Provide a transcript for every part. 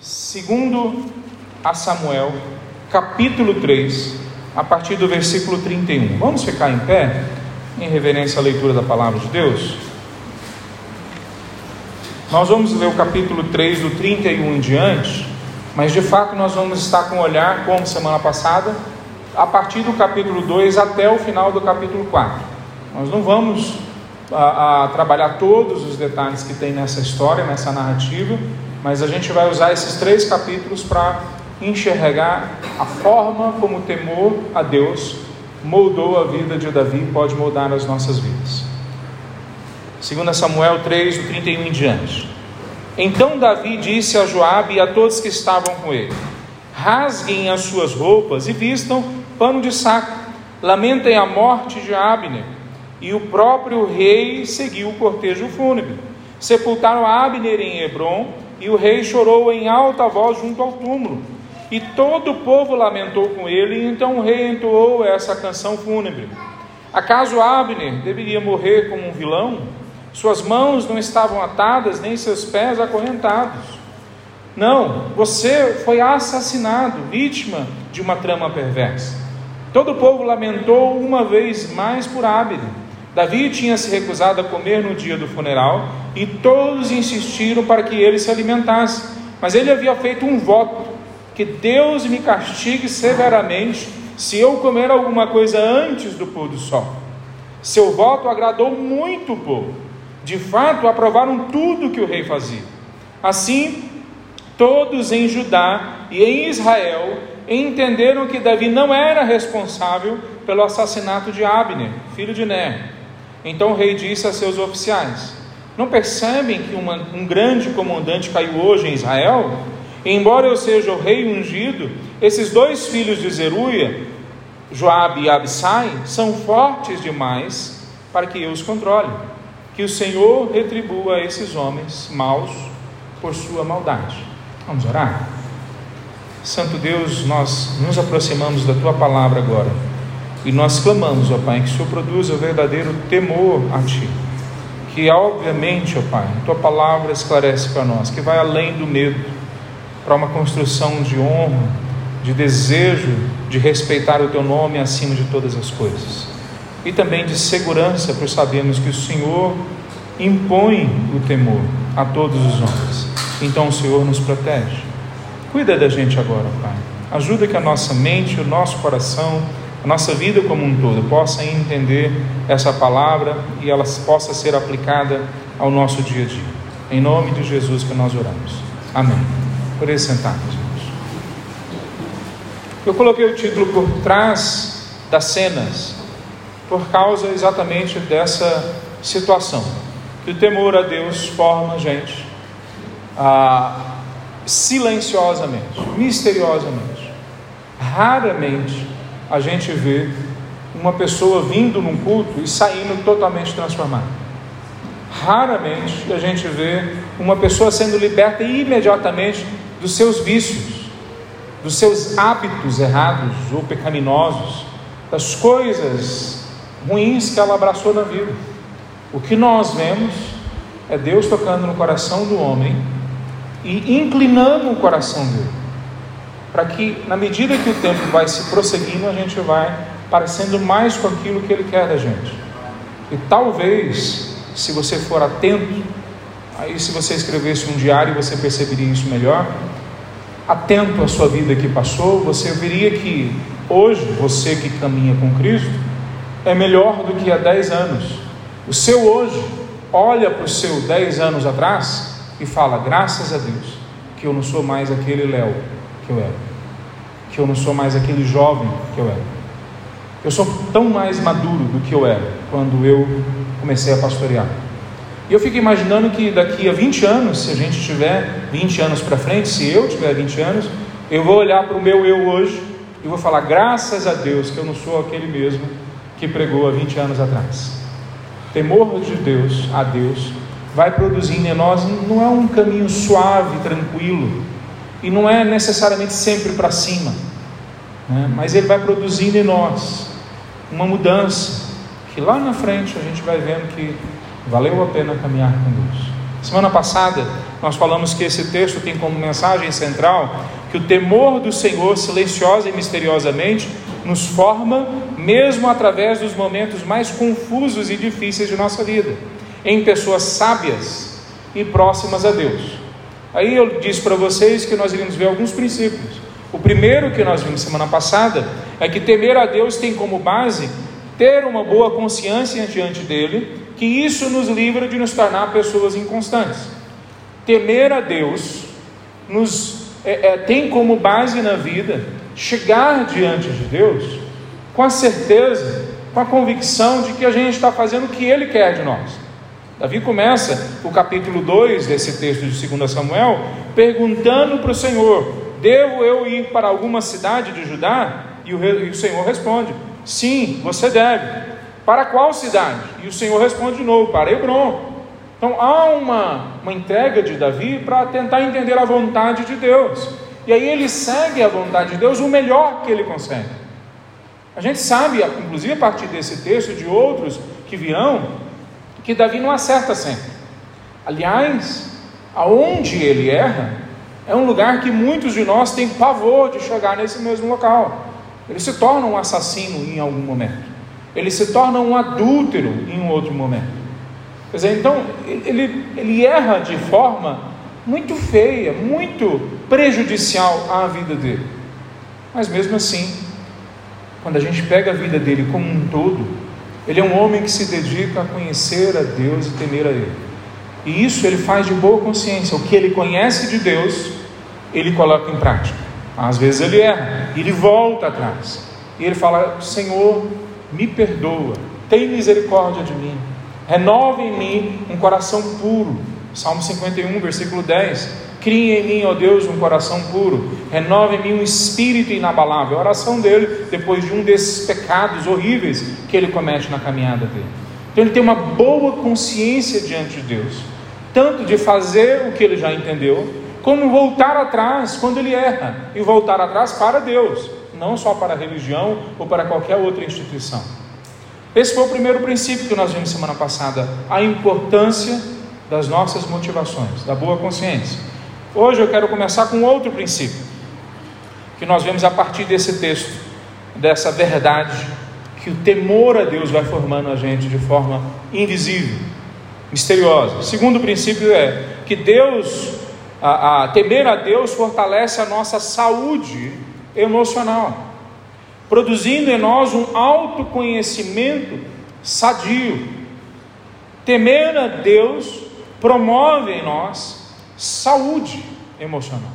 Segundo a Samuel, capítulo 3, a partir do versículo 31. Vamos ficar em pé em reverência à leitura da palavra de Deus? Nós vamos ler o capítulo 3, do 31 em diante, mas de fato nós vamos estar com o olhar, como semana passada, a partir do capítulo 2 até o final do capítulo 4. Nós não vamos a, a trabalhar todos os detalhes que tem nessa história, nessa narrativa, mas a gente vai usar esses três capítulos para enxergar a forma como o temor a Deus moldou a vida de Davi e pode moldar as nossas vidas. 2 Samuel 3, do 31 em diante. Então Davi disse a Joabe e a todos que estavam com ele: Rasguem as suas roupas e vistam pano de saco. Lamentem a morte de Abner. E o próprio rei seguiu o cortejo fúnebre. Sepultaram Abner em Hebron, e o rei chorou em alta voz junto ao túmulo. E todo o povo lamentou com ele, e então o rei entoou essa canção fúnebre. Acaso Abner deveria morrer como um vilão? Suas mãos não estavam atadas, nem seus pés acorrentados. Não, você foi assassinado, vítima de uma trama perversa. Todo o povo lamentou uma vez mais por Abner. Davi tinha se recusado a comer no dia do funeral e todos insistiram para que ele se alimentasse. Mas ele havia feito um voto que Deus me castigue severamente se eu comer alguma coisa antes do pôr do sol. Seu voto agradou muito o povo. De fato, aprovaram tudo que o rei fazia. Assim, todos em Judá e em Israel entenderam que Davi não era responsável pelo assassinato de Abner, filho de Ner. Então o rei disse a seus oficiais: Não percebem que uma, um grande comandante caiu hoje em Israel? Embora eu seja o rei ungido, esses dois filhos de Zeruia, Joabe e Absai, são fortes demais para que eu os controle. Que o Senhor retribua esses homens maus por sua maldade. Vamos orar? Santo Deus, nós nos aproximamos da tua palavra agora e nós clamamos, ó Pai, que o Senhor produza o verdadeiro temor a Ti. Que, obviamente, ó Pai, tua palavra esclarece para nós, que vai além do medo para uma construção de honra, de desejo de respeitar o teu nome acima de todas as coisas. E também de segurança, por sabermos que o Senhor impõe o temor a todos os homens. Então o Senhor nos protege. Cuida da gente agora, Pai. Ajuda que a nossa mente, o nosso coração, a nossa vida como um todo possa entender essa palavra e ela possa ser aplicada ao nosso dia a dia. Em nome de Jesus que nós oramos. Amém. Por sentar, irmãos. Eu coloquei o título por trás das cenas, por causa exatamente dessa situação. Que o temor a Deus forma a gente ah, silenciosamente, misteriosamente. Raramente a gente vê uma pessoa vindo num culto e saindo totalmente transformada. Raramente a gente vê uma pessoa sendo liberta imediatamente dos seus vícios, dos seus hábitos errados ou pecaminosos, das coisas ruins que ela abraçou na vida. O que nós vemos é Deus tocando no coração do homem e inclinando o coração dele, para que, na medida que o tempo vai se prosseguindo, a gente vai parecendo mais com aquilo que Ele quer da gente. E talvez, se você for atento, Aí, se você escrevesse um diário, você perceberia isso melhor. Atento à sua vida que passou, você veria que hoje, você que caminha com Cristo, é melhor do que há 10 anos. O seu hoje olha para o seu 10 anos atrás e fala: graças a Deus, que eu não sou mais aquele Léo que eu era, que eu não sou mais aquele jovem que eu era. Eu sou tão mais maduro do que eu era quando eu comecei a pastorear. E eu fico imaginando que daqui a 20 anos, se a gente tiver 20 anos para frente, se eu tiver 20 anos, eu vou olhar para o meu eu hoje e vou falar: graças a Deus que eu não sou aquele mesmo que pregou há 20 anos atrás. Temor de Deus a Deus vai produzindo em nós, não é um caminho suave, tranquilo, e não é necessariamente sempre para cima, né? mas ele vai produzindo em nós uma mudança, que lá na frente a gente vai vendo que Valeu a pena caminhar com Deus. Semana passada, nós falamos que esse texto tem como mensagem central que o temor do Senhor, silenciosa e misteriosamente, nos forma, mesmo através dos momentos mais confusos e difíceis de nossa vida, em pessoas sábias e próximas a Deus. Aí eu disse para vocês que nós iríamos ver alguns princípios. O primeiro que nós vimos semana passada é que temer a Deus tem como base ter uma boa consciência diante dele, que isso nos livra de nos tornar pessoas inconstantes. Temer a Deus nos é, é, tem como base na vida chegar diante de Deus com a certeza, com a convicção de que a gente está fazendo o que Ele quer de nós. Davi começa o capítulo 2 desse texto de 2 Samuel perguntando para o Senhor: Devo eu ir para alguma cidade de Judá? E o, e o Senhor responde: Sim, você deve. Para qual cidade? E o Senhor responde de novo: Para Hebron. Então há uma, uma entrega de Davi para tentar entender a vontade de Deus. E aí ele segue a vontade de Deus o melhor que ele consegue. A gente sabe, inclusive a partir desse texto e de outros que virão, que Davi não acerta sempre. Aliás, aonde ele erra, é um lugar que muitos de nós têm pavor de chegar nesse mesmo local. Ele se torna um assassino em algum momento. Ele se torna um adúltero em um outro momento. Quer dizer, então, ele, ele erra de forma muito feia, muito prejudicial à vida dele. Mas mesmo assim, quando a gente pega a vida dele como um todo, ele é um homem que se dedica a conhecer a Deus e temer a Ele. E isso ele faz de boa consciência. O que ele conhece de Deus, ele coloca em prática. Às vezes ele erra, ele volta atrás. E ele fala: Senhor, me perdoa, tem misericórdia de mim, renova em mim um coração puro. Salmo 51, versículo 10. Cria em mim, ó Deus, um coração puro, renova em mim um espírito inabalável. A oração dele, depois de um desses pecados horríveis que ele comete na caminhada dele. Então ele tem uma boa consciência diante de Deus, tanto de fazer o que ele já entendeu, como voltar atrás quando ele erra, e voltar atrás para Deus, não só para a religião ou para qualquer outra instituição. Esse foi o primeiro princípio que nós vimos semana passada, a importância das nossas motivações, da boa consciência. Hoje eu quero começar com outro princípio, que nós vemos a partir desse texto, dessa verdade, que o temor a Deus vai formando a gente de forma invisível, misteriosa. O segundo princípio é que Deus, a, a temer a Deus fortalece a nossa saúde emocional, produzindo em nós um autoconhecimento sadio. Temer a Deus promove em nós saúde emocional.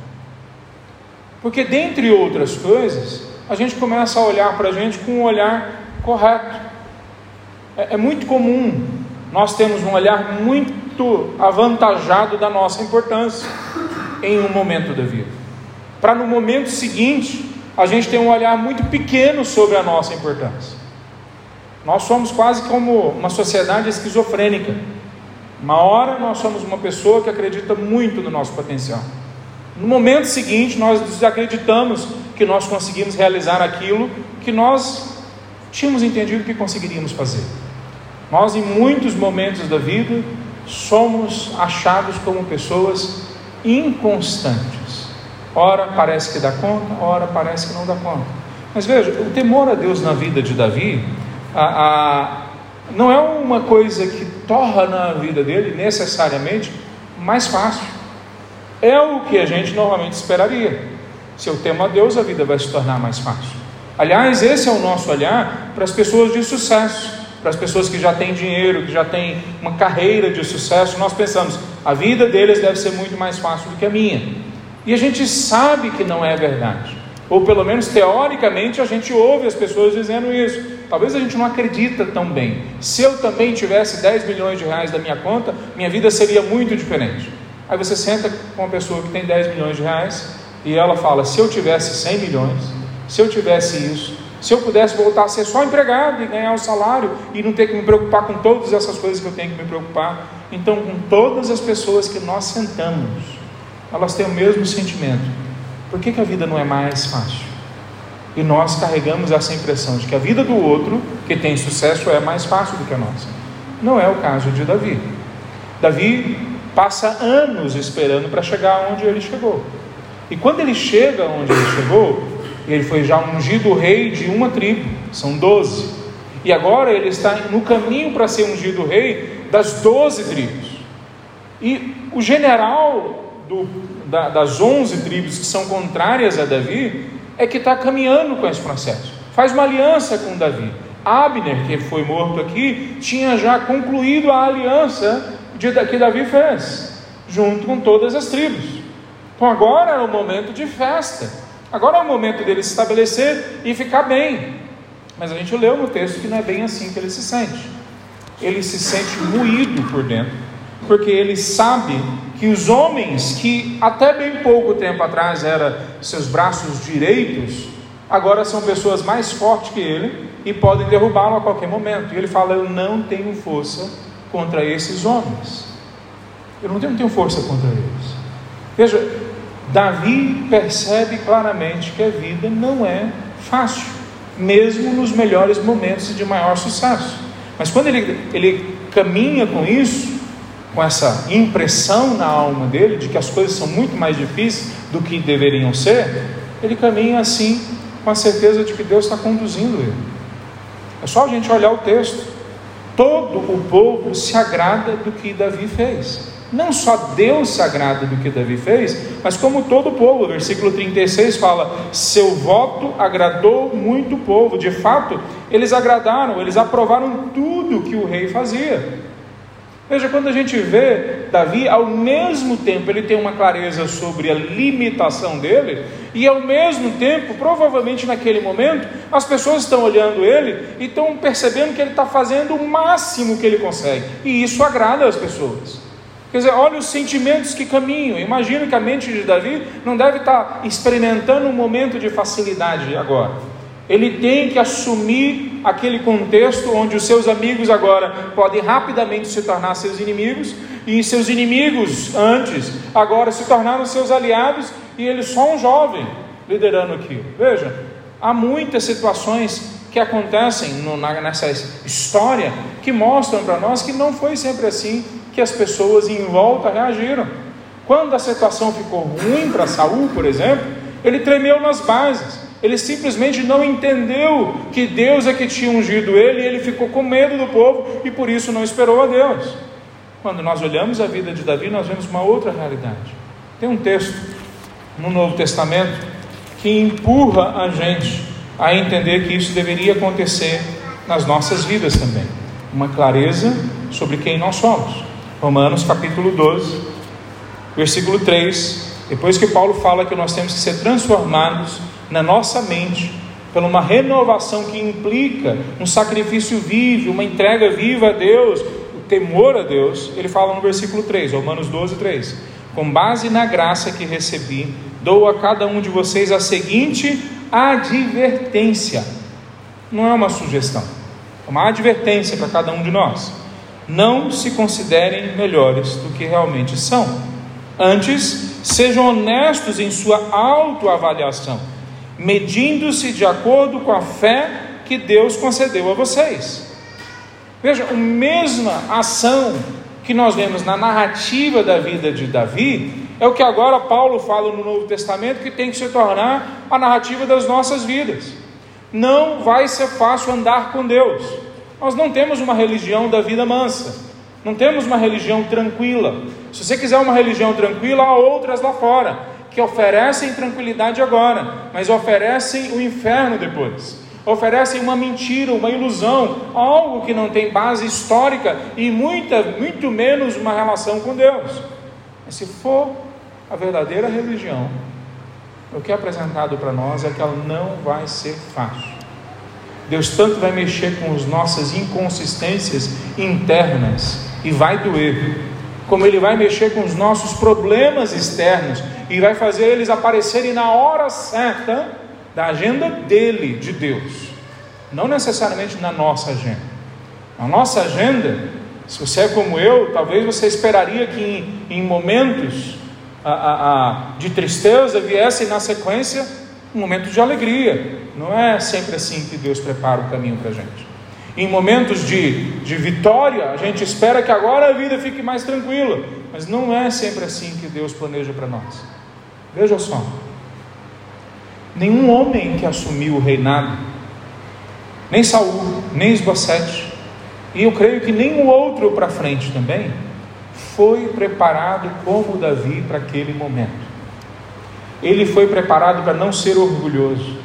Porque, dentre outras coisas, a gente começa a olhar para a gente com um olhar correto. É, é muito comum nós termos um olhar muito avantajado da nossa importância em um momento da vida. Para no momento seguinte, a gente ter um olhar muito pequeno sobre a nossa importância. Nós somos quase como uma sociedade esquizofrênica uma hora nós somos uma pessoa que acredita muito no nosso potencial. No momento seguinte, nós desacreditamos que nós conseguimos realizar aquilo que nós tínhamos entendido que conseguiríamos fazer. Nós, em muitos momentos da vida, somos achados como pessoas inconstantes. Ora parece que dá conta, ora parece que não dá conta. Mas veja, o temor a Deus na vida de Davi, a, a, não é uma coisa que torna a vida dele necessariamente mais fácil. É o que a gente normalmente esperaria. Se eu temo a Deus, a vida vai se tornar mais fácil. Aliás, esse é o nosso olhar para as pessoas de sucesso, para as pessoas que já têm dinheiro, que já têm uma carreira de sucesso. Nós pensamos, a vida deles deve ser muito mais fácil do que a minha. E a gente sabe que não é verdade. Ou pelo menos teoricamente a gente ouve as pessoas dizendo isso. Talvez a gente não acredita tão bem. Se eu também tivesse 10 milhões de reais da minha conta, minha vida seria muito diferente. Aí você senta com uma pessoa que tem 10 milhões de reais e ela fala: se eu tivesse 100 milhões, se eu tivesse isso, se eu pudesse voltar a ser só empregado e ganhar o salário e não ter que me preocupar com todas essas coisas que eu tenho que me preocupar. Então, com todas as pessoas que nós sentamos, elas têm o mesmo sentimento. Por que, que a vida não é mais fácil? E nós carregamos essa impressão de que a vida do outro, que tem sucesso, é mais fácil do que a nossa. Não é o caso de Davi. Davi passa anos esperando para chegar onde ele chegou. E quando ele chega onde ele chegou, ele foi já ungido rei de uma tribo, são doze. E agora ele está no caminho para ser ungido rei das doze tribos. E o general do, da, das onze tribos que são contrárias a Davi é que está caminhando com esse processo. Faz uma aliança com Davi. Abner, que foi morto aqui, tinha já concluído a aliança de, que Davi fez, junto com todas as tribos. Então agora é o momento de festa. Agora é o momento dele se estabelecer e ficar bem. Mas a gente leu no texto que não é bem assim que ele se sente. Ele se sente moído por dentro, porque ele sabe que os homens que até bem pouco tempo atrás eram seus braços direitos, agora são pessoas mais fortes que ele e podem derrubá-lo a qualquer momento. E ele fala: Eu não tenho força contra esses homens. Eu não tenho, não tenho força contra eles. Veja, Davi percebe claramente que a vida não é fácil, mesmo nos melhores momentos de maior sucesso. Mas quando ele, ele caminha com isso, com essa impressão na alma dele de que as coisas são muito mais difíceis do que deveriam ser, ele caminha assim, com a certeza de que Deus está conduzindo ele. É só a gente olhar o texto. Todo o povo se agrada do que Davi fez. Não só Deus se agrada do que Davi fez, mas como todo o povo. O versículo 36 fala: Seu voto agradou muito o povo. De fato, eles agradaram, eles aprovaram tudo que o rei fazia. Veja, quando a gente vê Davi, ao mesmo tempo ele tem uma clareza sobre a limitação dele, e ao mesmo tempo, provavelmente naquele momento, as pessoas estão olhando ele e estão percebendo que ele está fazendo o máximo que ele consegue, e isso agrada as pessoas. Quer dizer, olha os sentimentos que caminham. Imagino que a mente de Davi não deve estar experimentando um momento de facilidade agora. Ele tem que assumir aquele contexto onde os seus amigos agora podem rapidamente se tornar seus inimigos, e seus inimigos antes agora se tornaram seus aliados, e ele só um jovem liderando aquilo. Veja, há muitas situações que acontecem no, na, nessa história que mostram para nós que não foi sempre assim que as pessoas em volta reagiram. Quando a situação ficou ruim para Saul, por exemplo, ele tremeu nas bases. Ele simplesmente não entendeu que Deus é que tinha ungido ele, e ele ficou com medo do povo e por isso não esperou a Deus. Quando nós olhamos a vida de Davi, nós vemos uma outra realidade. Tem um texto no Novo Testamento que empurra a gente a entender que isso deveria acontecer nas nossas vidas também. Uma clareza sobre quem nós somos. Romanos capítulo 12, versículo 3. Depois que Paulo fala que nós temos que ser transformados na nossa mente, por uma renovação que implica um sacrifício vivo, uma entrega viva a Deus, o temor a Deus, ele fala no versículo 3, Romanos 12, 3: Com base na graça que recebi, dou a cada um de vocês a seguinte advertência. Não é uma sugestão, é uma advertência para cada um de nós. Não se considerem melhores do que realmente são. Antes, sejam honestos em sua autoavaliação medindo-se de acordo com a fé que Deus concedeu a vocês. Veja, a mesma ação que nós vemos na narrativa da vida de Davi é o que agora Paulo fala no Novo Testamento que tem que se tornar a narrativa das nossas vidas. Não vai ser fácil andar com Deus. Nós não temos uma religião da vida mansa. Não temos uma religião tranquila. Se você quiser uma religião tranquila, há outras lá fora que oferecem tranquilidade agora, mas oferecem o inferno depois. Oferecem uma mentira, uma ilusão, algo que não tem base histórica e muita, muito menos uma relação com Deus. Mas se for a verdadeira religião, o que é apresentado para nós é que ela não vai ser fácil. Deus tanto vai mexer com as nossas inconsistências internas e vai doer, como Ele vai mexer com os nossos problemas externos e vai fazer eles aparecerem na hora certa da agenda dele, de Deus, não necessariamente na nossa agenda. Na nossa agenda, se você é como eu, talvez você esperaria que em, em momentos a, a, a, de tristeza viesse na sequência um momento de alegria. Não é sempre assim que Deus prepara o caminho para a gente. Em momentos de, de vitória, a gente espera que agora a vida fique mais tranquila. mas não é sempre assim que Deus planeja para nós. Veja só. Nenhum homem que assumiu o reinado, nem Saul, nem Esbocete, e eu creio que o outro para frente também, foi preparado como Davi para aquele momento. Ele foi preparado para não ser orgulhoso.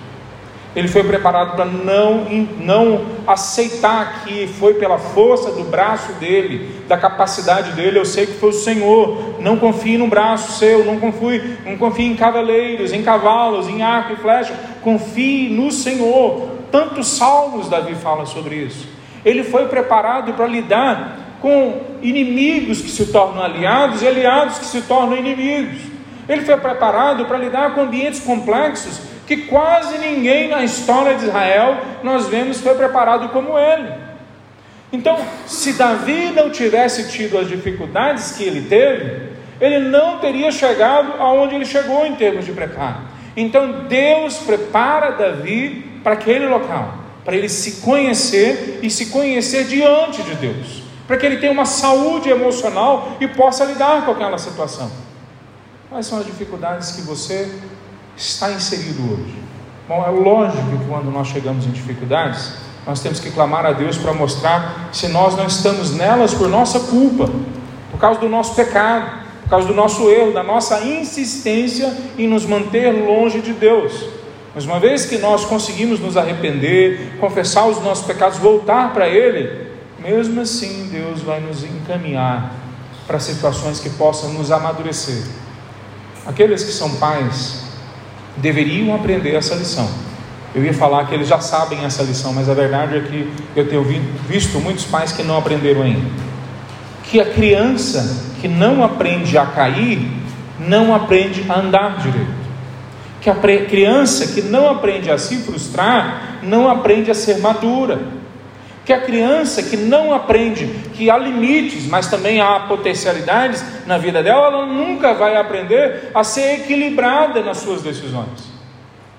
Ele foi preparado para não, não aceitar que foi pela força do braço dele, da capacidade dele. Eu sei que foi o Senhor. Não confie no braço seu, não confie, não confie em cavaleiros, em cavalos, em arco e flecha. Confie no Senhor. Tantos salmos Davi fala sobre isso. Ele foi preparado para lidar com inimigos que se tornam aliados e aliados que se tornam inimigos. Ele foi preparado para lidar com ambientes complexos que quase ninguém na história de Israel nós vemos foi preparado como ele. Então, se Davi não tivesse tido as dificuldades que ele teve, ele não teria chegado aonde ele chegou em termos de preparo. Então, Deus prepara Davi para aquele local, para ele se conhecer e se conhecer diante de Deus, para que ele tenha uma saúde emocional e possa lidar com aquela situação. Quais são as dificuldades que você está inserido hoje? Bom, é lógico que quando nós chegamos em dificuldades, nós temos que clamar a Deus para mostrar se nós não estamos nelas por nossa culpa, por causa do nosso pecado, por causa do nosso erro, da nossa insistência em nos manter longe de Deus. Mas uma vez que nós conseguimos nos arrepender, confessar os nossos pecados, voltar para Ele, mesmo assim Deus vai nos encaminhar para situações que possam nos amadurecer. Aqueles que são pais deveriam aprender essa lição. Eu ia falar que eles já sabem essa lição, mas a verdade é que eu tenho visto muitos pais que não aprenderam ainda. Que a criança que não aprende a cair, não aprende a andar direito. Que a criança que não aprende a se frustrar, não aprende a ser madura que a criança que não aprende que há limites, mas também há potencialidades na vida dela, ela nunca vai aprender a ser equilibrada nas suas decisões.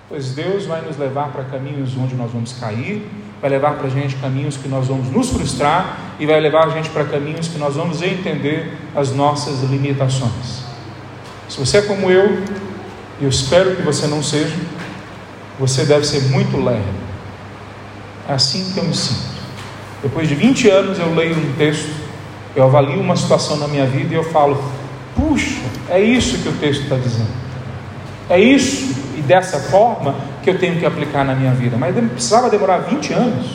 Pois Deus vai nos levar para caminhos onde nós vamos cair, vai levar para a gente caminhos que nós vamos nos frustrar e vai levar a gente para caminhos que nós vamos entender as nossas limitações. Se você é como eu, eu espero que você não seja, você deve ser muito leve. É assim que eu me sinto. Depois de 20 anos eu leio um texto, eu avalio uma situação na minha vida e eu falo: puxa, é isso que o texto está dizendo. É isso e dessa forma que eu tenho que aplicar na minha vida. Mas precisava demorar 20 anos.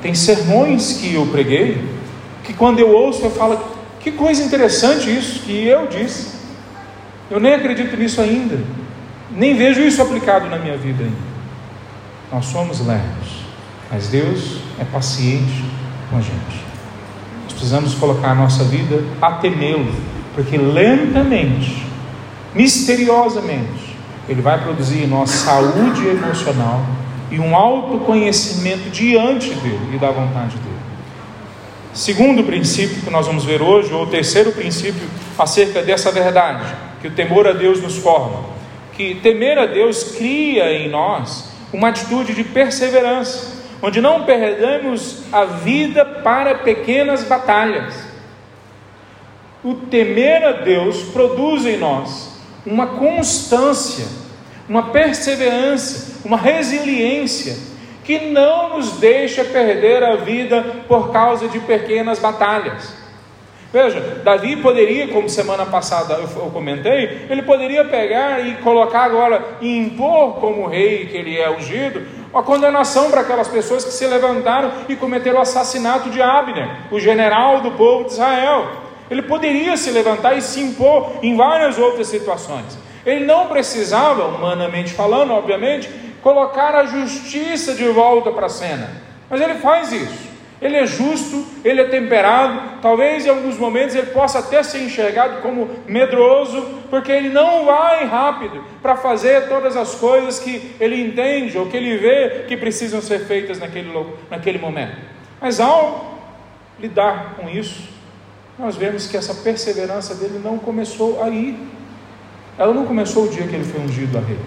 Tem sermões que eu preguei que quando eu ouço eu falo: que coisa interessante isso que eu disse. Eu nem acredito nisso ainda. Nem vejo isso aplicado na minha vida ainda. Nós somos leves. Mas Deus é paciente com a gente. Nós precisamos colocar a nossa vida a temê-lo, porque lentamente, misteriosamente, Ele vai produzir em nós saúde emocional e um autoconhecimento diante dele e da vontade dele. Segundo princípio que nós vamos ver hoje, ou terceiro princípio acerca dessa verdade, que o temor a Deus nos forma, que temer a Deus cria em nós uma atitude de perseverança onde não perdemos a vida para pequenas batalhas. O temer a Deus produz em nós uma constância, uma perseverança, uma resiliência que não nos deixa perder a vida por causa de pequenas batalhas. Veja, Davi poderia, como semana passada eu, comentei, ele poderia pegar e colocar agora e impor como rei que ele é ungido, uma condenação para aquelas pessoas que se levantaram e cometeram o assassinato de Abner, o general do povo de Israel. Ele poderia se levantar e se impor em várias outras situações. Ele não precisava, humanamente falando, obviamente, colocar a justiça de volta para a cena. Mas ele faz isso. Ele é justo, ele é temperado, talvez em alguns momentos ele possa até ser enxergado como medroso, porque ele não vai rápido para fazer todas as coisas que ele entende ou que ele vê que precisam ser feitas naquele, naquele momento. Mas ao lidar com isso, nós vemos que essa perseverança dele não começou aí. Ela não começou o dia que ele foi ungido a rei.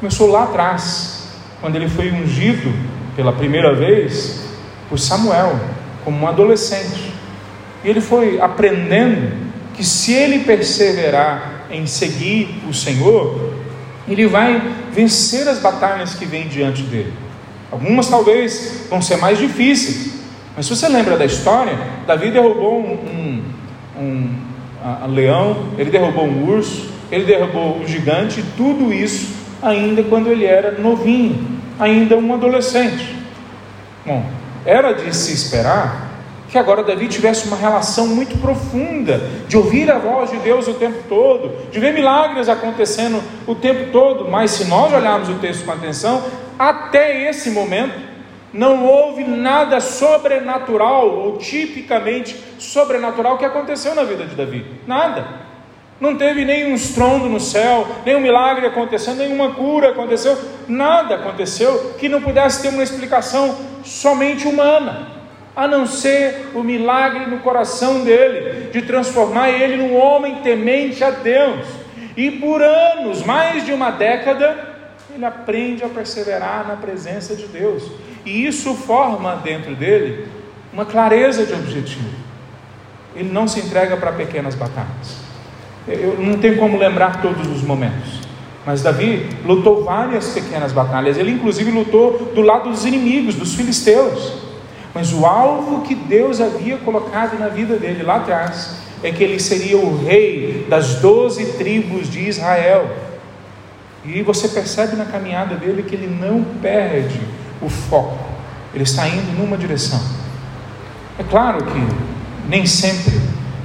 Começou lá atrás, quando ele foi ungido pela primeira vez por Samuel, como um adolescente. E ele foi aprendendo que se ele perseverar em seguir o Senhor, ele vai vencer as batalhas que vêm diante dele. Algumas talvez vão ser mais difíceis, mas se você lembra da história, Davi derrubou um, um, um a, leão, ele derrubou um urso, ele derrubou um gigante, tudo isso ainda quando ele era novinho, ainda um adolescente. Bom, era de se esperar que agora Davi tivesse uma relação muito profunda, de ouvir a voz de Deus o tempo todo, de ver milagres acontecendo o tempo todo, mas se nós olharmos o texto com atenção, até esse momento, não houve nada sobrenatural ou tipicamente sobrenatural que aconteceu na vida de Davi. Nada. Não teve nenhum estrondo no céu, nenhum milagre acontecendo, nenhuma cura aconteceu, nada aconteceu que não pudesse ter uma explicação somente humana, a não ser o milagre no coração dele, de transformar ele num homem temente a Deus. E por anos, mais de uma década, ele aprende a perseverar na presença de Deus. E isso forma dentro dele uma clareza de objetivo. Ele não se entrega para pequenas batalhas. Eu não tenho como lembrar todos os momentos. Mas Davi lutou várias pequenas batalhas. Ele, inclusive, lutou do lado dos inimigos, dos filisteus. Mas o alvo que Deus havia colocado na vida dele lá atrás é que ele seria o rei das doze tribos de Israel. E você percebe na caminhada dele que ele não perde o foco, ele está indo numa direção. É claro que nem sempre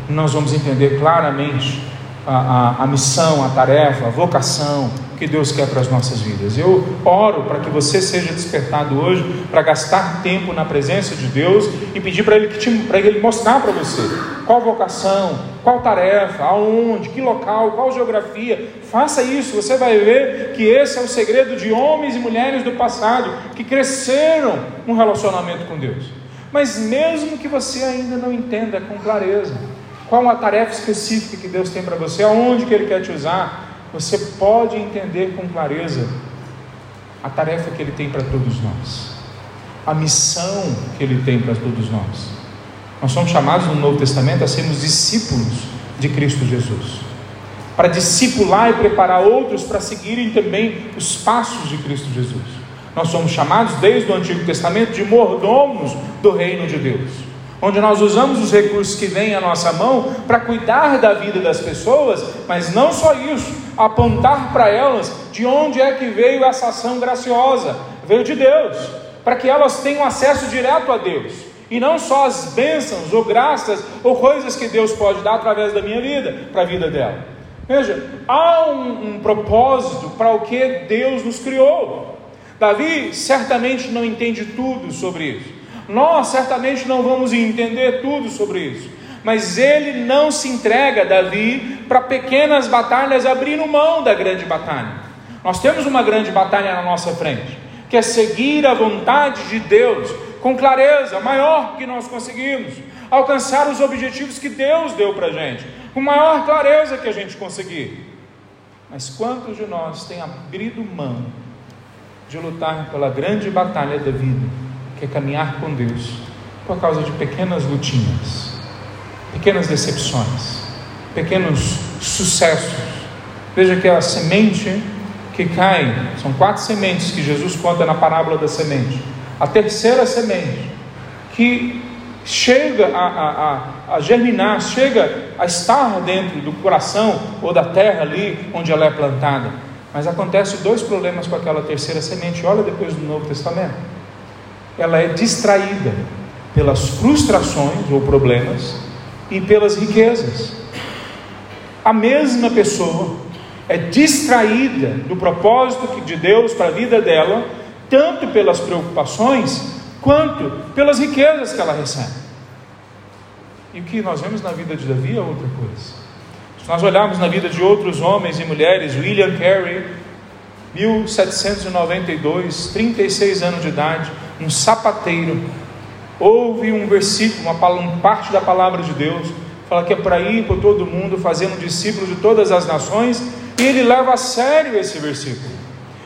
nós vamos entender claramente a, a, a missão, a tarefa, a vocação, que Deus quer para as nossas vidas. Eu oro para que você seja despertado hoje para gastar tempo na presença de Deus e pedir para Ele, que te, para Ele mostrar para você qual vocação, qual tarefa, aonde, que local, qual geografia. Faça isso, você vai ver que esse é o segredo de homens e mulheres do passado que cresceram no relacionamento com Deus. Mas mesmo que você ainda não entenda com clareza qual a tarefa específica que Deus tem para você, aonde que Ele quer te usar, você pode entender com clareza a tarefa que Ele tem para todos nós, a missão que Ele tem para todos nós. Nós somos chamados no Novo Testamento a sermos discípulos de Cristo Jesus, para discipular e preparar outros para seguirem também os passos de Cristo Jesus. Nós somos chamados desde o Antigo Testamento de mordomos do reino de Deus onde nós usamos os recursos que vêm à nossa mão para cuidar da vida das pessoas, mas não só isso, apontar para elas de onde é que veio essa ação graciosa, veio de Deus, para que elas tenham acesso direto a Deus. E não só as bênçãos ou graças ou coisas que Deus pode dar através da minha vida, para a vida dela. Veja, há um, um propósito para o que Deus nos criou. Davi certamente não entende tudo sobre isso. Nós certamente não vamos entender tudo sobre isso, mas ele não se entrega, Davi, para pequenas batalhas abrindo mão da grande batalha. Nós temos uma grande batalha na nossa frente, que é seguir a vontade de Deus com clareza, maior que nós conseguimos, alcançar os objetivos que Deus deu para a gente, com maior clareza que a gente conseguir. Mas quantos de nós têm abrido mão de lutar pela grande batalha da vida? Que é caminhar com Deus por causa de pequenas lutinhas, pequenas decepções, pequenos sucessos. Veja que a semente que cai, são quatro sementes que Jesus conta na parábola da semente. A terceira semente que chega a, a, a, germinar, chega a estar dentro do coração ou da terra ali onde ela é plantada. Mas acontece dois problemas com aquela terceira semente. Olha depois do Novo Testamento ela é distraída pelas frustrações ou problemas e pelas riquezas. A mesma pessoa é distraída do propósito de Deus para a vida dela, tanto pelas preocupações quanto pelas riquezas que ela recebe. E o que nós vemos na vida de Davi é outra coisa. Se nós olharmos na vida de outros homens e mulheres, William Carey, 1792, 36 anos de idade, um sapateiro, ouve um versículo, uma, parte da palavra de Deus, fala que é para ir por todo mundo, fazendo discípulos de todas as nações, e ele leva a sério esse versículo.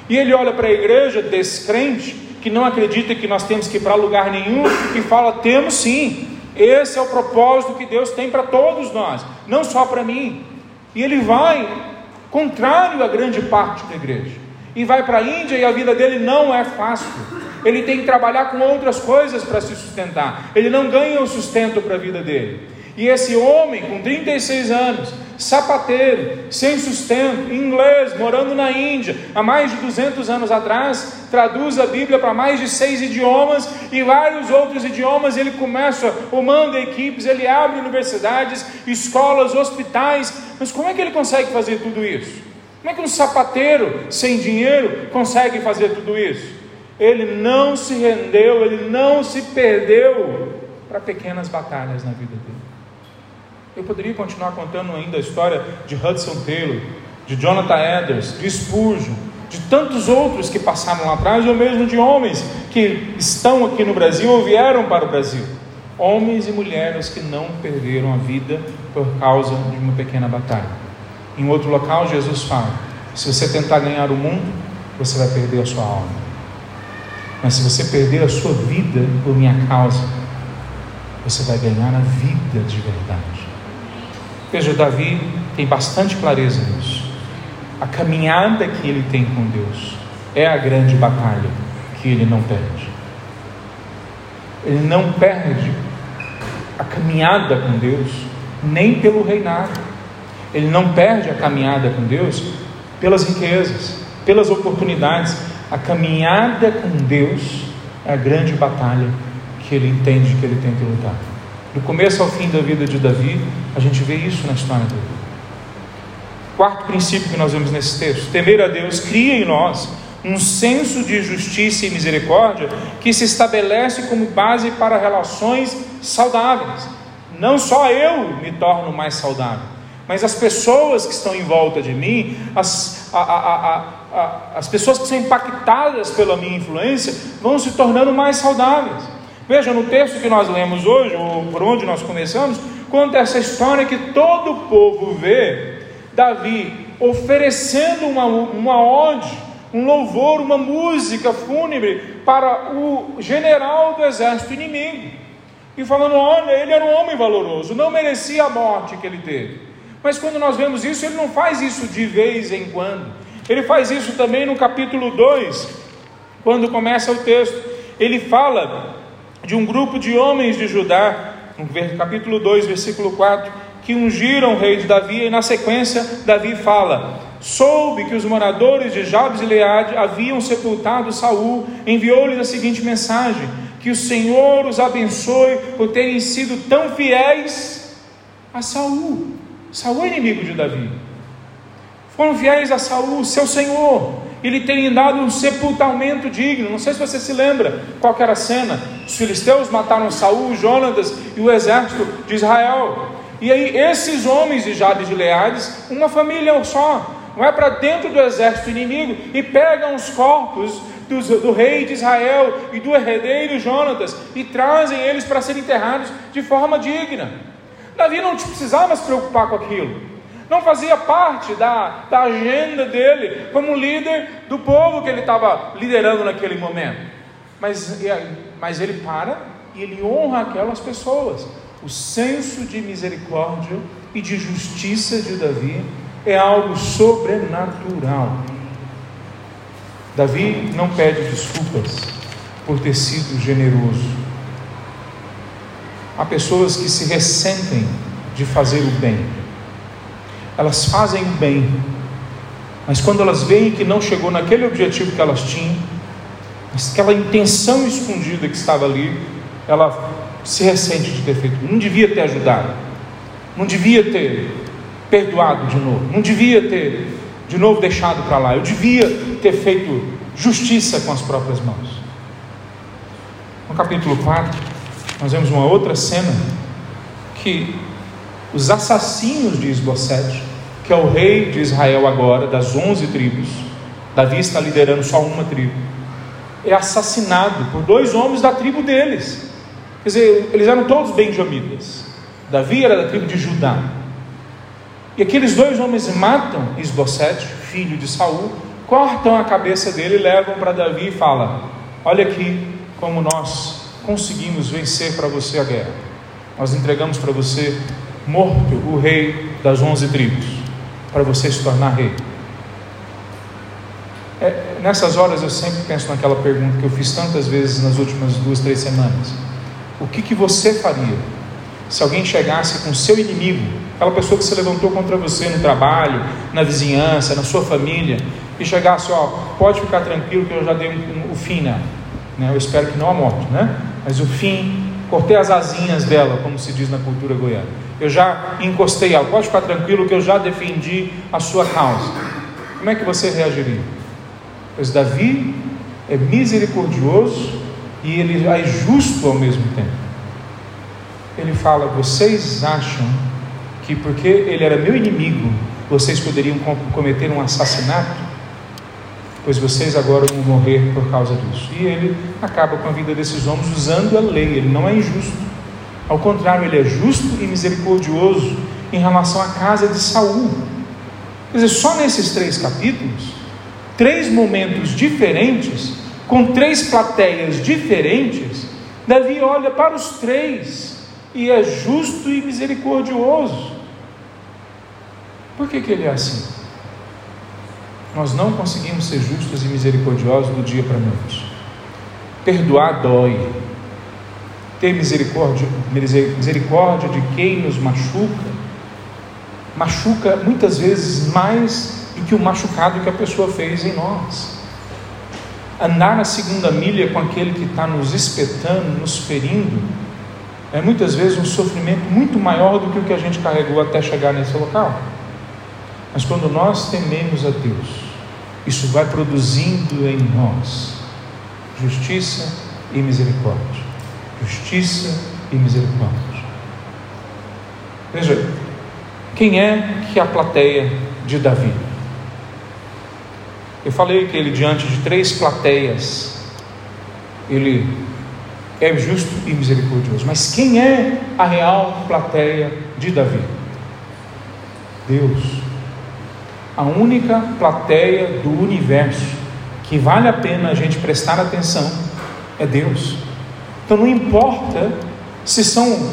E ele olha para a igreja descrente, que não acredita que nós temos que ir para lugar nenhum, e fala: temos sim, Esse é o propósito que Deus tem para todos nós, não só para mim. E ele vai contrário a grande parte da igreja. E vai para a Índia e a vida dele não é fácil. Ele tem que trabalhar com outras coisas para se sustentar. Ele não ganha o sustento para a vida dele. E esse homem, com 36 anos, sapateiro, sem sustento, inglês, morando na Índia, há mais de 200 anos atrás, traduz a Bíblia para mais de seis idiomas e vários outros idiomas. Ele começa, ou manda equipes, ele abre universidades, escolas, hospitais. Mas como é que ele consegue fazer tudo isso? Como é que um sapateiro sem dinheiro consegue fazer tudo isso? Ele não se rendeu, ele não se perdeu para pequenas batalhas na vida dele. Eu poderia continuar contando ainda a história de Hudson Taylor, de Jonathan Edwards, de Spurgeon, de tantos outros que passaram lá atrás, ou mesmo de homens que estão aqui no Brasil ou vieram para o Brasil. Homens e mulheres que não perderam a vida por causa de uma pequena batalha. Em outro local, Jesus fala: se você tentar ganhar o mundo, você vai perder a sua alma. Mas se você perder a sua vida por minha causa, você vai ganhar a vida de verdade. Veja, Davi tem bastante clareza nisso. A caminhada que ele tem com Deus é a grande batalha que ele não perde. Ele não perde a caminhada com Deus nem pelo reinado. Ele não perde a caminhada com Deus pelas riquezas, pelas oportunidades. A caminhada com Deus é a grande batalha que ele entende que ele tem que lutar. Do começo ao fim da vida de Davi, a gente vê isso na história dele. Quarto princípio que nós vemos nesse texto: temer a Deus cria em nós um senso de justiça e misericórdia que se estabelece como base para relações saudáveis. Não só eu me torno mais saudável, mas as pessoas que estão em volta de mim, as, a, a, a, as pessoas que são impactadas pela minha influência, vão se tornando mais saudáveis. Veja, no texto que nós lemos hoje, ou por onde nós começamos, conta essa história que todo o povo vê Davi oferecendo uma, uma ode, um louvor, uma música fúnebre para o general do exército inimigo. E falando, olha, ele era um homem valoroso, não merecia a morte que ele teve. Mas quando nós vemos isso, ele não faz isso de vez em quando. Ele faz isso também no capítulo 2, quando começa o texto. Ele fala de um grupo de homens de Judá, no capítulo 2, versículo 4, que ungiram o rei de Davi, e na sequência Davi fala: Soube que os moradores de Jabes e Leade haviam sepultado Saul, enviou-lhes a seguinte mensagem: Que o Senhor os abençoe por terem sido tão fiéis a Saul. Saul é inimigo de Davi. Foram fiéis a Saul, seu senhor ele tem dado um sepultamento digno. Não sei se você se lembra qual era a cena. Os filisteus mataram Saul, Jonatas e o exército de Israel. E aí esses homens de Jabes de Leades, uma família só, vai para dentro do exército inimigo e pegam os corpos do, do, rei de Israel e do herdeiro Jonatas e trazem eles para serem enterrados de forma digna. Davi não precisava se preocupar com aquilo não fazia parte da, da agenda dele como líder do povo que ele estava liderando naquele momento. Mas, mas ele para e ele honra aquelas pessoas. O senso de misericórdia e de justiça de Davi é algo sobrenatural. Davi não pede desculpas por ter sido generoso. Há pessoas que se ressentem de fazer o bem elas fazem o bem, mas quando elas veem que não chegou naquele objetivo que elas tinham, aquela intenção escondida que estava ali, ela se ressente de ter feito. Não devia ter ajudado, não devia ter perdoado de novo, não devia ter de novo deixado para lá, eu devia ter feito justiça com as próprias mãos. No capítulo 4, nós vemos uma outra cena que os assassinos de Esbocete, que é o rei de Israel agora, das onze tribos, Davi está liderando só uma tribo, é assassinado por dois homens da tribo deles. Quer dizer, eles eram todos benjamitas. Davi era da tribo de Judá. E aqueles dois homens matam Esbocete, filho de Saul, cortam a cabeça dele, levam para Davi e falam: Olha aqui como nós conseguimos vencer para você a guerra. Nós entregamos para você morto o rei das onze tribos, para você se tornar rei. É, nessas horas eu sempre penso naquela pergunta que eu fiz tantas vezes nas últimas duas, três semanas. O que, que você faria se alguém chegasse com seu inimigo, aquela pessoa que se levantou contra você no trabalho, na vizinhança, na sua família, e chegasse, ó, pode ficar tranquilo que eu já dei um, um, o fim nela. Né? Eu espero que não a morte, né? Mas o fim, cortei as asinhas dela, como se diz na cultura goiana. Eu já encostei ela, pode ficar tranquilo que eu já defendi a sua causa. Como é que você reagiria? Pois Davi é misericordioso e ele é justo ao mesmo tempo. Ele fala: Vocês acham que porque ele era meu inimigo, vocês poderiam cometer um assassinato? Pois vocês agora vão morrer por causa disso. E ele acaba com a vida desses homens usando a lei, ele não é injusto. Ao contrário, ele é justo e misericordioso em relação à casa de Saul. Quer dizer, só nesses três capítulos, três momentos diferentes, com três plateias diferentes, Davi olha para os três e é justo e misericordioso. Por que, que ele é assim? Nós não conseguimos ser justos e misericordiosos do dia para a noite. Perdoar dói. Ter misericórdia, misericórdia de quem nos machuca, machuca muitas vezes mais do que o machucado que a pessoa fez em nós. Andar na segunda milha com aquele que está nos espetando, nos ferindo, é muitas vezes um sofrimento muito maior do que o que a gente carregou até chegar nesse local. Mas quando nós tememos a Deus, isso vai produzindo em nós justiça e misericórdia. Justiça e misericórdia. Veja, quem é que é a plateia de Davi? Eu falei que ele, diante de três plateias, ele é justo e misericordioso. Mas quem é a real plateia de Davi? Deus. A única plateia do universo que vale a pena a gente prestar atenção é Deus. Então não importa se são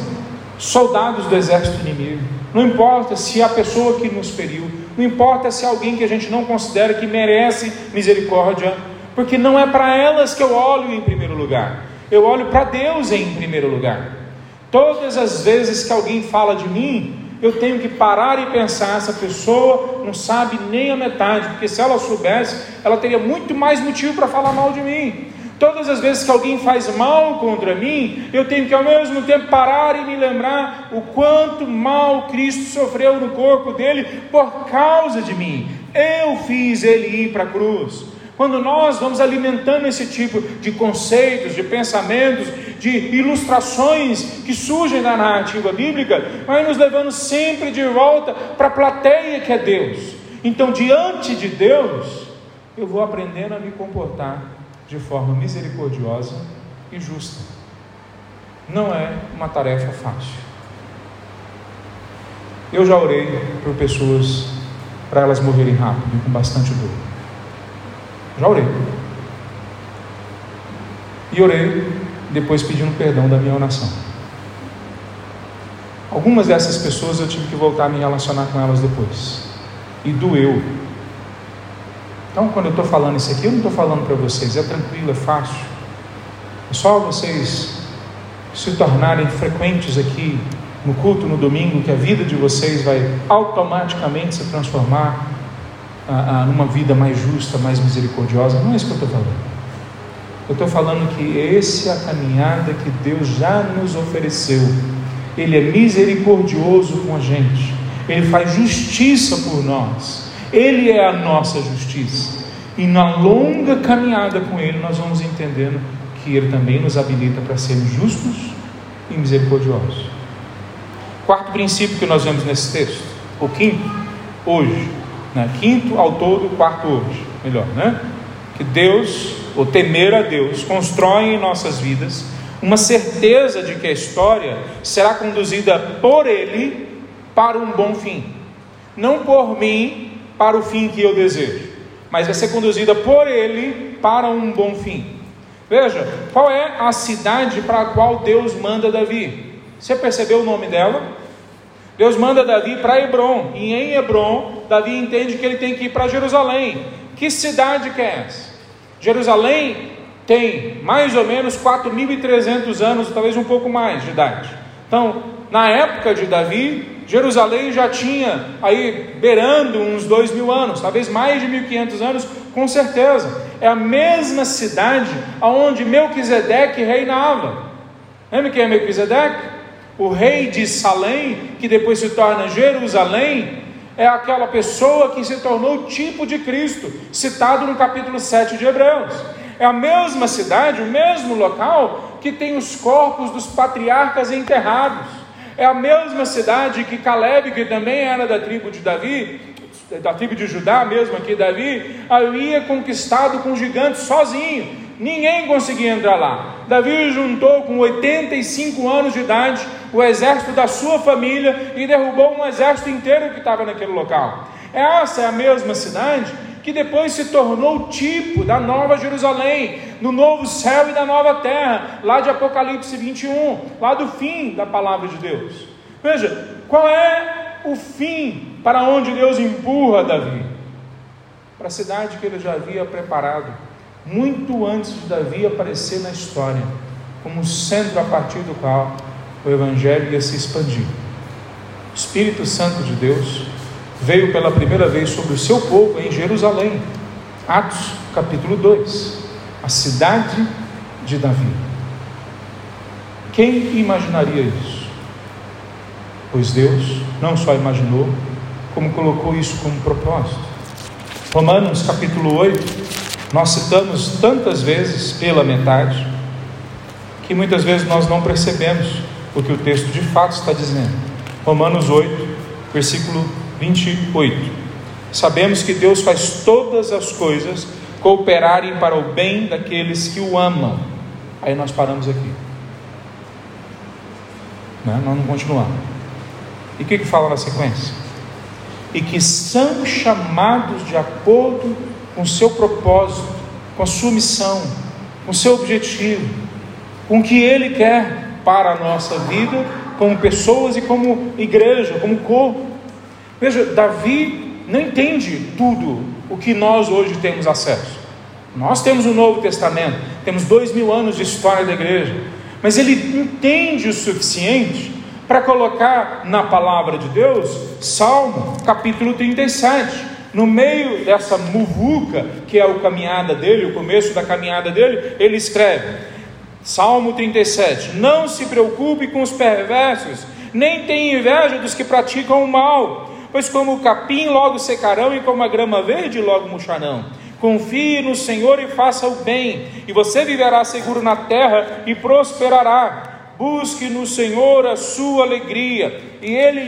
soldados do exército inimigo, não importa se é a pessoa que nos feriu, não importa se é alguém que a gente não considera que merece misericórdia, porque não é para elas que eu olho em primeiro lugar, eu olho para Deus em primeiro lugar. Todas as vezes que alguém fala de mim, eu tenho que parar e pensar: essa pessoa não sabe nem a metade, porque se ela soubesse, ela teria muito mais motivo para falar mal de mim. Todas as vezes que alguém faz mal contra mim, eu tenho que ao mesmo tempo parar e me lembrar o quanto mal Cristo sofreu no corpo dele por causa de mim. Eu fiz ele ir para a cruz. Quando nós vamos alimentando esse tipo de conceitos, de pensamentos, de ilustrações que surgem da narrativa bíblica, vai nos levando sempre de volta para a plateia que é Deus. Então, diante de Deus, eu vou aprendendo a me comportar de forma misericordiosa e justa. Não é uma tarefa fácil. Eu já orei por pessoas para elas morrerem rápido com bastante dor. Já orei. E orei depois pedindo perdão da minha oração. Algumas dessas pessoas eu tive que voltar a me relacionar com elas depois. E doeu então, quando eu estou falando isso aqui, eu não estou falando para vocês, é tranquilo, é fácil. É só vocês se tornarem frequentes aqui no culto no domingo, que a vida de vocês vai automaticamente se transformar ah, ah, numa vida mais justa, mais misericordiosa. Não é isso que eu estou falando. Eu estou falando que essa é a caminhada que Deus já nos ofereceu. Ele é misericordioso com a gente. Ele faz justiça por nós. Ele é a nossa justiça. E na longa caminhada com Ele, nós vamos entendendo que Ele também nos habilita para sermos justos e misericordiosos. Quarto princípio que nós vemos nesse texto, o quinto, hoje, né? quinto ao todo, quarto hoje, melhor, né? Que Deus, ou temer a Deus, constrói em nossas vidas uma certeza de que a história será conduzida por Ele para um bom fim, não por mim para o fim que eu desejo, mas vai ser conduzida por Ele para um bom fim. Veja, qual é a cidade para a qual Deus manda Davi? Você percebeu o nome dela? Deus manda Davi para Hebron, e em Hebron, Davi entende que ele tem que ir para Jerusalém. Que cidade que é essa? Jerusalém tem mais ou menos 4.300 anos, talvez um pouco mais de idade. Então, na época de Davi, Jerusalém já tinha aí beirando uns dois mil anos, talvez mais de 1.500 anos, com certeza. É a mesma cidade aonde Melquisedeque reinava. Lembra quem é Melquisedeque? O rei de Salém, que depois se torna Jerusalém, é aquela pessoa que se tornou tipo de Cristo, citado no capítulo 7 de Hebreus. É a mesma cidade, o mesmo local que tem os corpos dos patriarcas enterrados. É a mesma cidade que Caleb, que também era da tribo de Davi, da tribo de Judá mesmo aqui, Davi, havia conquistado com gigantes sozinho. Ninguém conseguia entrar lá. Davi juntou com 85 anos de idade o exército da sua família e derrubou um exército inteiro que estava naquele local. Essa é a mesma cidade que depois se tornou tipo da nova Jerusalém, no novo céu e da nova terra, lá de Apocalipse 21, lá do fim da palavra de Deus. Veja, qual é o fim para onde Deus empurra Davi? Para a cidade que ele já havia preparado, muito antes de Davi aparecer na história, como centro a partir do qual o Evangelho ia se expandir. O Espírito Santo de Deus veio pela primeira vez sobre o seu povo em Jerusalém. Atos capítulo 2, a cidade de Davi. Quem imaginaria isso? Pois Deus não só imaginou, como colocou isso como propósito. Romanos capítulo 8, nós citamos tantas vezes pela metade, que muitas vezes nós não percebemos o que o texto de fato está dizendo. Romanos 8, versículo 28. Sabemos que Deus faz todas as coisas cooperarem para o bem daqueles que o amam. Aí nós paramos aqui. Né? Nós não continuamos. E o que, que fala na sequência? E que são chamados de acordo com o seu propósito, com a sua missão, com o seu objetivo, com o que Ele quer para a nossa vida, como pessoas e como igreja, como corpo. Veja, Davi não entende tudo o que nós hoje temos acesso. Nós temos o Novo Testamento, temos dois mil anos de história da igreja, mas ele entende o suficiente para colocar na palavra de Deus Salmo capítulo 37. No meio dessa muvuca, que é a caminhada dele, o começo da caminhada dele, ele escreve: Salmo 37: Não se preocupe com os perversos, nem tenha inveja dos que praticam o mal, pois como o capim logo secarão e como a grama verde logo murcharão. Confie no Senhor e faça o bem, e você viverá seguro na terra e prosperará. Busque no Senhor a sua alegria, e Ele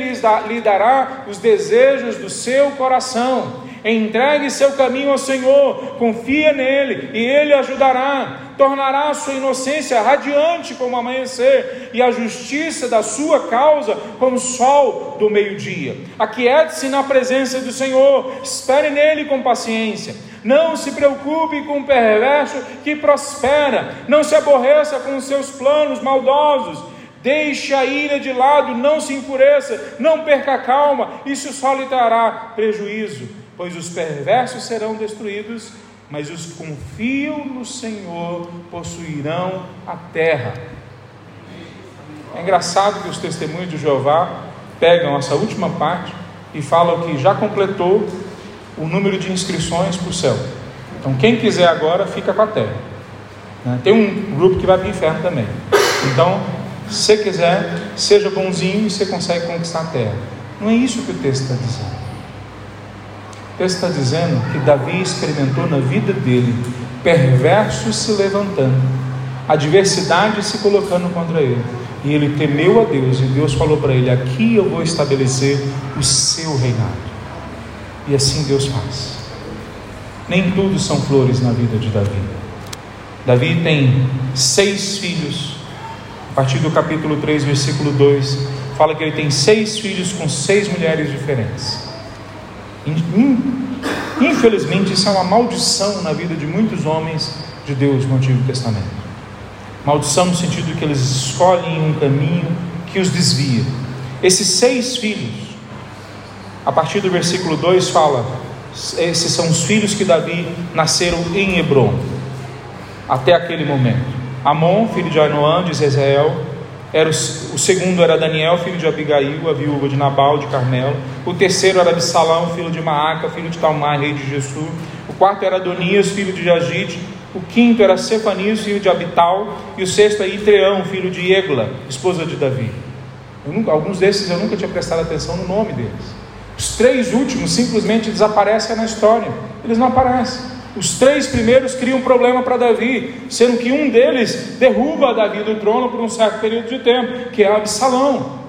lhe dará os desejos do seu coração. Entregue seu caminho ao Senhor, confia nele e ele ajudará. Tornará a sua inocência radiante como amanhecer e a justiça da sua causa como o sol do meio-dia. Aquiete-se na presença do Senhor, espere nele com paciência. Não se preocupe com o perverso que prospera, não se aborreça com os seus planos maldosos. Deixe a ira de lado, não se enfureça, não perca a calma, isso só lhe trará prejuízo pois os perversos serão destruídos, mas os que confiam no Senhor possuirão a terra. É engraçado que os testemunhos de Jeová pegam essa última parte e falam que já completou o número de inscrições para o céu. Então, quem quiser agora, fica com a terra. Né? Tem um grupo que vai para o inferno também. Então, se quiser, seja bonzinho e você consegue conquistar a terra. Não é isso que o texto está dizendo. Texto está dizendo que Davi experimentou na vida dele perversos se levantando, adversidade se colocando contra ele. E ele temeu a Deus, e Deus falou para ele: Aqui eu vou estabelecer o seu reinado. E assim Deus faz. Nem tudo são flores na vida de Davi. Davi tem seis filhos. A partir do capítulo 3, versículo 2, fala que ele tem seis filhos com seis mulheres diferentes. Infelizmente, isso é uma maldição na vida de muitos homens de Deus no Antigo Testamento. Maldição no sentido de que eles escolhem um caminho que os desvia. Esses seis filhos, a partir do versículo 2 fala: esses são os filhos que Davi nasceram em Hebron, até aquele momento. Amon, filho de Anoã, de Israel, era o, o, segundo era Daniel, filho de Abigail, a viúva de Nabal, de Carmelo. O terceiro era Absalão, filho de Maaca, filho de Talmai, rei de Jessu. O quarto era Adonias, filho de Jagite. O quinto era Cefanias, filho de Abital. E o sexto é Itreão, filho de Egla, esposa de Davi. Nunca, alguns desses eu nunca tinha prestado atenção no nome deles. Os três últimos simplesmente desaparecem na história. Eles não aparecem. Os três primeiros criam um problema para Davi, sendo que um deles derruba Davi do trono por um certo período de tempo, que é Absalão.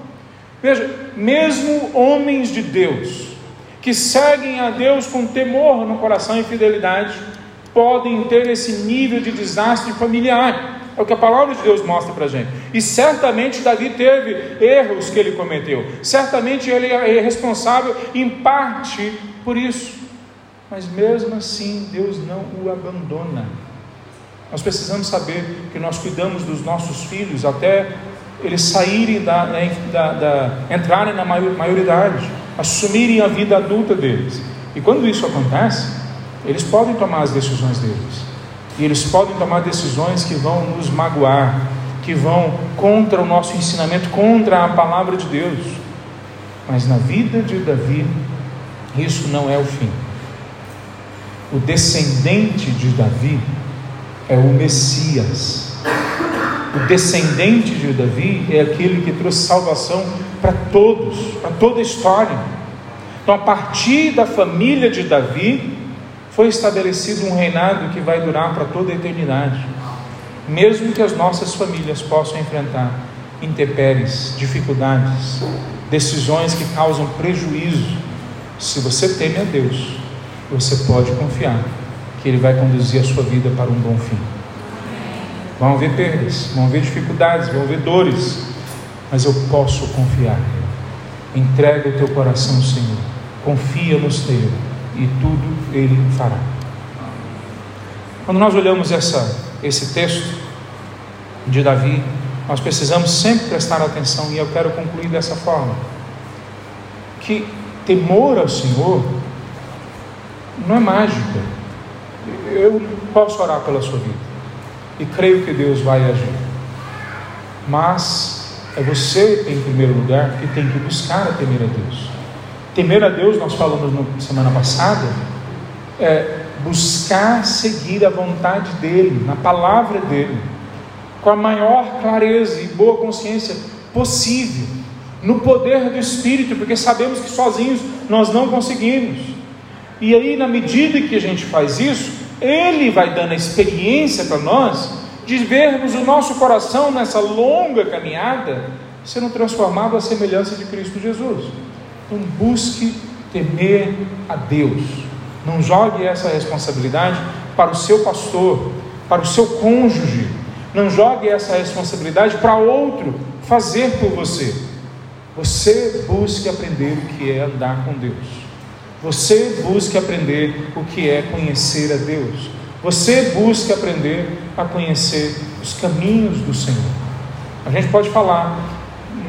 Veja, mesmo homens de Deus, que seguem a Deus com temor no coração e fidelidade, podem ter esse nível de desastre familiar. É o que a palavra de Deus mostra para a gente. E certamente Davi teve erros que ele cometeu. Certamente ele é responsável em parte por isso. Mas mesmo assim, Deus não o abandona. Nós precisamos saber que nós cuidamos dos nossos filhos até eles saírem da, da, da entrarem na maioridade, assumirem a vida adulta deles. E quando isso acontece, eles podem tomar as decisões deles. E eles podem tomar decisões que vão nos magoar, que vão contra o nosso ensinamento, contra a palavra de Deus. Mas na vida de Davi, isso não é o fim. O descendente de Davi é o Messias. O descendente de Davi é aquele que trouxe salvação para todos, para toda a história. Então, a partir da família de Davi, foi estabelecido um reinado que vai durar para toda a eternidade. Mesmo que as nossas famílias possam enfrentar intempéries, dificuldades, decisões que causam prejuízo, se você teme a Deus, você pode confiar que Ele vai conduzir a sua vida para um bom fim. Vão haver perdas, vão haver dificuldades, vão haver dores, mas eu posso confiar. Entrega o teu coração Senhor, confia no Senhor e tudo ele fará. Quando nós olhamos essa, esse texto de Davi, nós precisamos sempre prestar atenção, e eu quero concluir dessa forma: que temor ao Senhor não é mágica. Eu posso orar pela sua vida, e creio que Deus vai agir, mas é você, em primeiro lugar, que tem que buscar a temer a Deus. Temer a Deus, nós falamos na semana passada, é buscar seguir a vontade dEle, na palavra dEle, com a maior clareza e boa consciência possível, no poder do Espírito, porque sabemos que sozinhos nós não conseguimos. E aí, na medida que a gente faz isso, Ele vai dando a experiência para nós de vermos o nosso coração nessa longa caminhada sendo transformado à semelhança de Cristo Jesus. Então busque temer a Deus. Não jogue essa responsabilidade para o seu pastor, para o seu cônjuge. Não jogue essa responsabilidade para outro fazer por você. Você busque aprender o que é andar com Deus. Você busque aprender o que é conhecer a Deus. Você busque aprender a conhecer os caminhos do Senhor. A gente pode falar,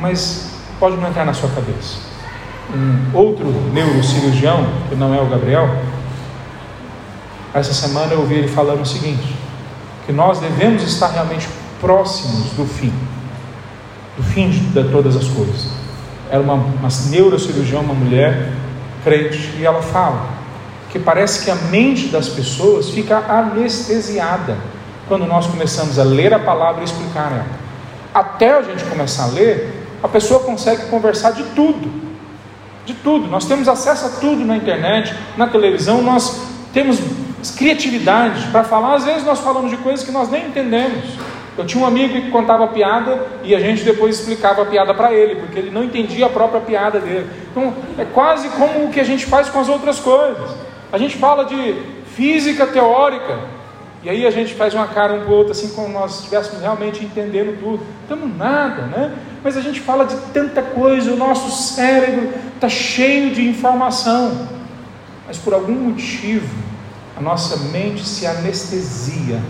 mas pode não entrar na sua cabeça um outro neurocirurgião, que não é o Gabriel, essa semana eu ouvi ele falando o seguinte: que nós devemos estar realmente próximos do fim, do fim de, todas as coisas. Era uma, uma neurocirurgião, uma mulher crente, e ela fala que parece que a mente das pessoas fica anestesiada quando nós começamos a ler a palavra e explicar ela. Até a gente começar a ler, a pessoa consegue conversar de tudo de tudo. Nós temos acesso a tudo na internet, na televisão, nós temos criatividade para falar. Às vezes nós falamos de coisas que nós nem entendemos. Eu tinha um amigo que contava piada e a gente depois explicava a piada para ele, porque ele não entendia a própria piada dele. Então é quase como o que a gente faz com as outras coisas. A gente fala de física teórica, e aí a gente faz uma cara um para o outro, assim como nós estivéssemos realmente entendendo tudo. Estamos nada, né? Mas a gente fala de tanta coisa, o nosso cérebro está cheio de informação. Mas por algum motivo, a nossa mente se anestesia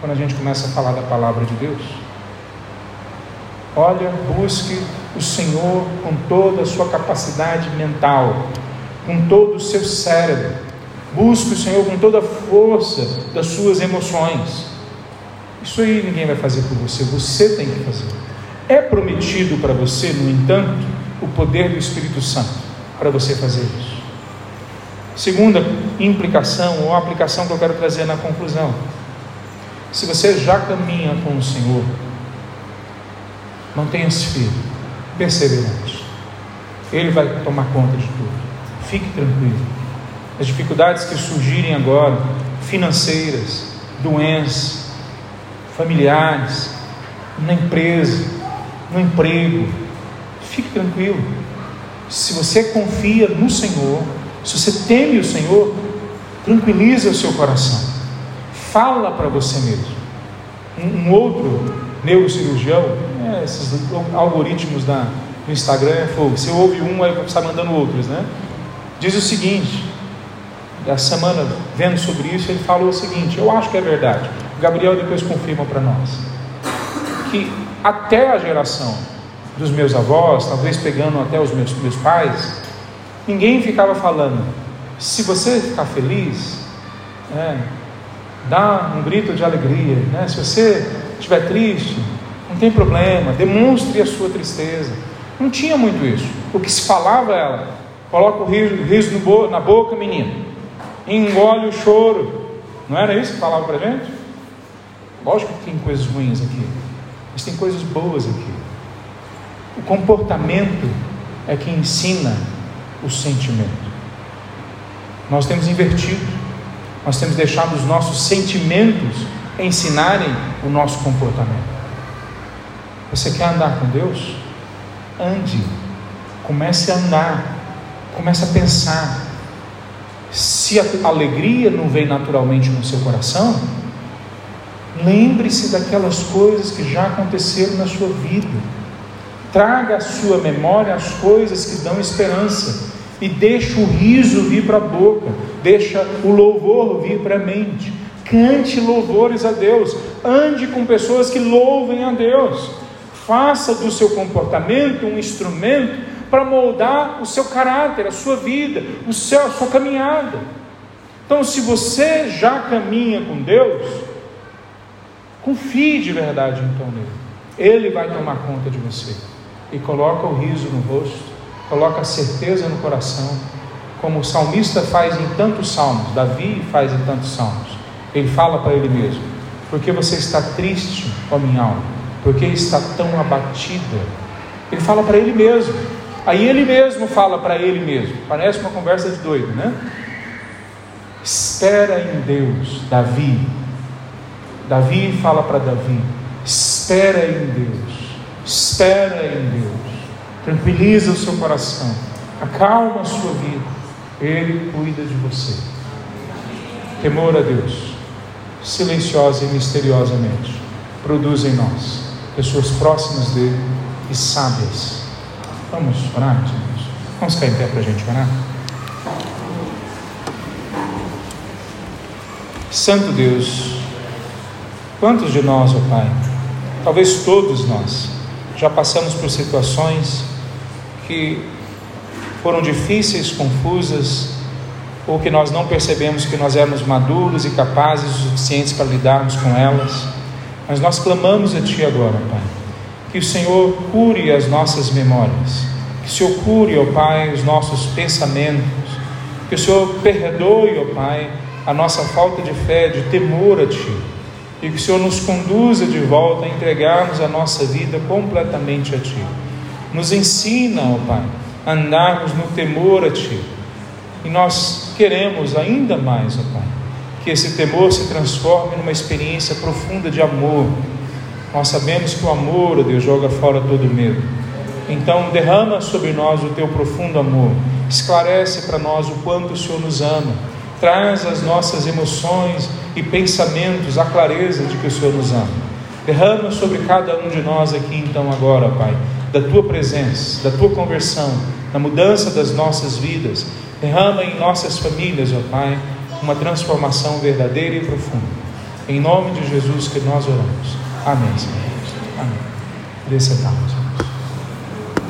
quando a gente começa a falar da palavra de Deus. Olha, busque o Senhor com toda a sua capacidade mental, com todo o seu cérebro. Busque o Senhor com toda a força das suas emoções. Isso aí ninguém vai fazer por você, você tem que fazer. É prometido para você, no entanto, o poder do Espírito Santo para você fazer isso. Segunda implicação ou aplicação que eu quero trazer na conclusão. Se você já caminha com o Senhor, mantenha-se firme, perseverante. Ele vai tomar conta de tudo. Fique tranquilo. As dificuldades que surgirem agora, financeiras, doenças, familiares, na empresa, no emprego, fique tranquilo. Se você confia no Senhor, se você teme o Senhor, tranquiliza o seu coração. Fala para você mesmo. Um, um outro neurocirurgião, é, esses algoritmos da, do Instagram é fogo. Você ouve um, aí está mandando outros, né? Diz o seguinte: da semana vendo sobre isso, ele falou o seguinte: eu acho que é verdade. O Gabriel depois confirma para nós que até a geração dos meus avós, talvez pegando até os meus, meus pais, ninguém ficava falando: se você ficar feliz, é, dá um grito de alegria, né? se você estiver triste, não tem problema, demonstre a sua tristeza. Não tinha muito isso. O que se falava era: coloca o riso, bo na boca, menino, engole o choro. Não era isso que falava para gente? Lógico que tem coisas ruins aqui, mas tem coisas boas aqui. O comportamento é que ensina o sentimento. Nós temos invertido, nós temos deixado os nossos sentimentos ensinarem o nosso comportamento. Você quer andar com Deus? Ande, comece a andar, comece a pensar. Se a alegria não vem naturalmente no seu coração, lembre-se daquelas coisas que já aconteceram na sua vida Traga à sua memória as coisas que dão esperança e deixa o riso vir para a boca, deixa o louvor vir para a mente. Cante louvores a Deus, ande com pessoas que louvem a Deus. Faça do seu comportamento um instrumento para moldar o seu caráter, a sua vida, o seu, a sua caminhada. Então, se você já caminha com Deus, confie de verdade então nele. Ele vai tomar conta de você e coloca o riso no rosto, coloca certeza no coração, como o salmista faz em tantos salmos, Davi faz em tantos salmos. Ele fala para ele mesmo: Porque você está triste, ó minha alma? Porque está tão abatida? Ele fala para ele mesmo. Aí ele mesmo fala para ele mesmo. Parece uma conversa de doido, né? Espera em Deus, Davi. Davi fala para Davi: Espera em Deus espera em Deus, tranquiliza o seu coração, acalma a sua vida, Ele cuida de você. Temor a Deus, silenciosa e misteriosamente, produz em nós pessoas próximas dele e sábias. Vamos orar, irmãos? Vamos cair em pé para a gente orar? Santo Deus, quantos de nós, ó oh Pai, talvez todos nós, já passamos por situações que foram difíceis, confusas, ou que nós não percebemos que nós éramos maduros e capazes o suficientes para lidarmos com elas. Mas nós clamamos a Ti agora, Pai, que o Senhor cure as nossas memórias, que o Senhor cure, ó Pai, os nossos pensamentos, que o Senhor perdoe, ó Pai, a nossa falta de fé, de temor a Ti e que o Senhor nos conduza de volta a entregarmos a nossa vida completamente a Ti. Nos ensina, ó Pai, a andarmos no temor a Ti. E nós queremos ainda mais, ó Pai, que esse temor se transforme numa experiência profunda de amor. Nós sabemos que o amor, ó Deus, joga fora todo medo. Então, derrama sobre nós o Teu profundo amor. Esclarece para nós o quanto o Senhor nos ama. Traz as nossas emoções e pensamentos, a clareza de que o Senhor nos ama. Derrama sobre cada um de nós aqui, então, agora, Pai, da tua presença, da tua conversão, da mudança das nossas vidas. Derrama em nossas famílias, ó Pai, uma transformação verdadeira e profunda. Em nome de Jesus que nós oramos. Amém, Senhor. Amém.